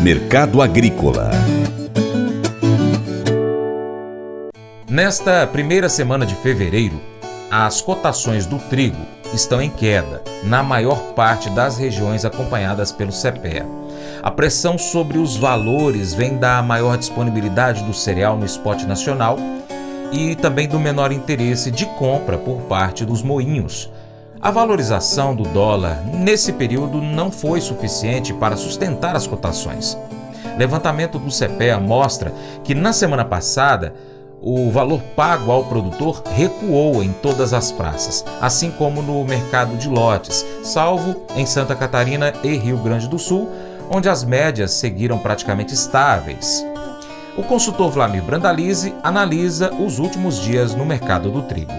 Mercado Agrícola Nesta primeira semana de fevereiro, as cotações do trigo estão em queda na maior parte das regiões acompanhadas pelo CPEA. A pressão sobre os valores vem da maior disponibilidade do cereal no esporte nacional e também do menor interesse de compra por parte dos moinhos, a valorização do dólar nesse período não foi suficiente para sustentar as cotações. Levantamento do CPEA mostra que na semana passada o valor pago ao produtor recuou em todas as praças, assim como no mercado de lotes, salvo em Santa Catarina e Rio Grande do Sul, onde as médias seguiram praticamente estáveis. O consultor Vlamir Brandalize analisa os últimos dias no mercado do trigo.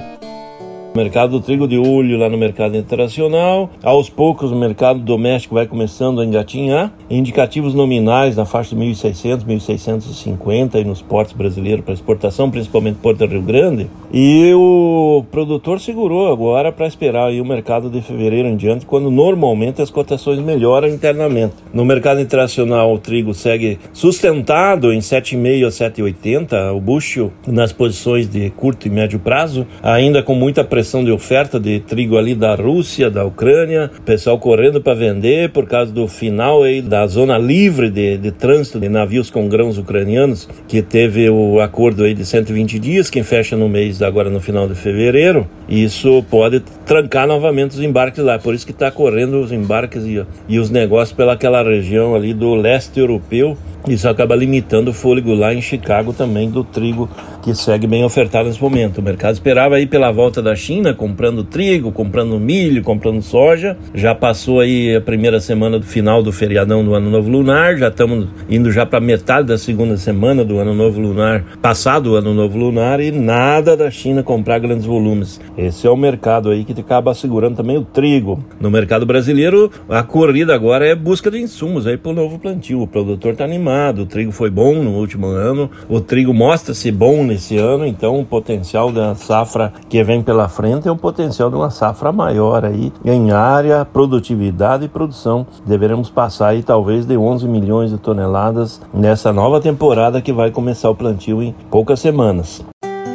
Mercado do trigo de olho lá no mercado internacional. Aos poucos o mercado doméstico vai começando a engatinhar. Indicativos nominais na faixa de 1.600, 1.650 aí nos portos brasileiros para exportação, principalmente Porto Rio Grande. E o produtor segurou agora para esperar o mercado de fevereiro em diante, quando normalmente as cotações melhoram internamente. No mercado internacional o trigo segue sustentado em 7,5 a 7,80, o bucho nas posições de curto e médio prazo, ainda com muita pressão de oferta de trigo ali da Rússia, da Ucrânia, pessoal correndo para vender por causa do final aí da zona livre de, de trânsito de navios com grãos ucranianos, que teve o acordo aí de 120 dias, que fecha no mês agora no final de fevereiro. Isso pode trancar novamente os embarques lá, por isso que está correndo os embarques e, e os negócios pelaquela região ali do leste europeu isso acaba limitando o fôlego lá em Chicago também do trigo que segue bem ofertado nesse momento. O mercado esperava aí pela volta da China, comprando trigo, comprando milho, comprando soja. Já passou aí a primeira semana do final do feriadão do Ano Novo Lunar, já estamos indo já para metade da segunda semana do Ano Novo Lunar, passado o Ano Novo Lunar e nada da China comprar grandes volumes. Esse é o mercado aí que acaba segurando também o trigo. No mercado brasileiro, a corrida agora é busca de insumos aí para o novo plantio. O produtor está animado o trigo foi bom no último ano, o trigo mostra-se bom nesse ano, então o potencial da safra que vem pela frente é um potencial de uma safra maior aí em área, produtividade e produção. Deveremos passar aí talvez de 11 milhões de toneladas nessa nova temporada que vai começar o plantio em poucas semanas.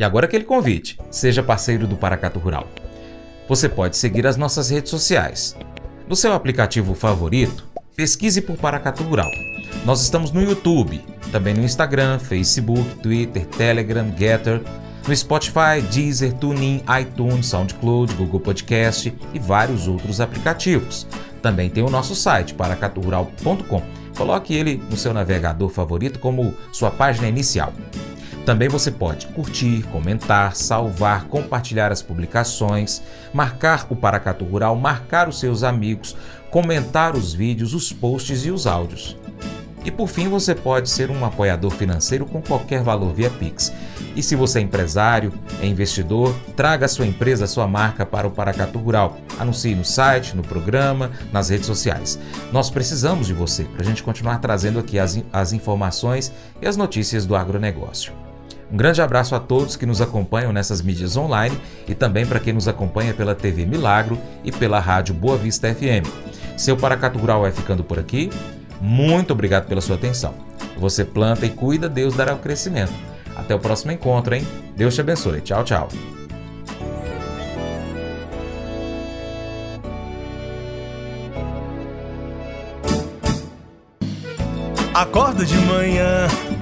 E agora aquele convite: seja parceiro do Paracato Rural. Você pode seguir as nossas redes sociais. No seu aplicativo favorito, pesquise por Paracato Rural. Nós estamos no YouTube, também no Instagram, Facebook, Twitter, Telegram, Getter, no Spotify, Deezer, TuneIn, iTunes, SoundCloud, Google Podcast e vários outros aplicativos. Também tem o nosso site, paracaturural.com. Coloque ele no seu navegador favorito como sua página inicial. Também você pode curtir, comentar, salvar, compartilhar as publicações, marcar o Paracatu Rural, marcar os seus amigos, comentar os vídeos, os posts e os áudios. E por fim, você pode ser um apoiador financeiro com qualquer valor via Pix. E se você é empresário, é investidor, traga a sua empresa, a sua marca para o Paracatu Rural. Anuncie no site, no programa, nas redes sociais. Nós precisamos de você para a gente continuar trazendo aqui as, as informações e as notícias do agronegócio. Um grande abraço a todos que nos acompanham nessas mídias online e também para quem nos acompanha pela TV Milagro e pela rádio Boa Vista FM. Seu Paracatu Rural vai ficando por aqui. Muito obrigado pela sua atenção. Você planta e cuida, Deus dará o crescimento. Até o próximo encontro, hein? Deus te abençoe. Tchau, tchau. Acordo de manhã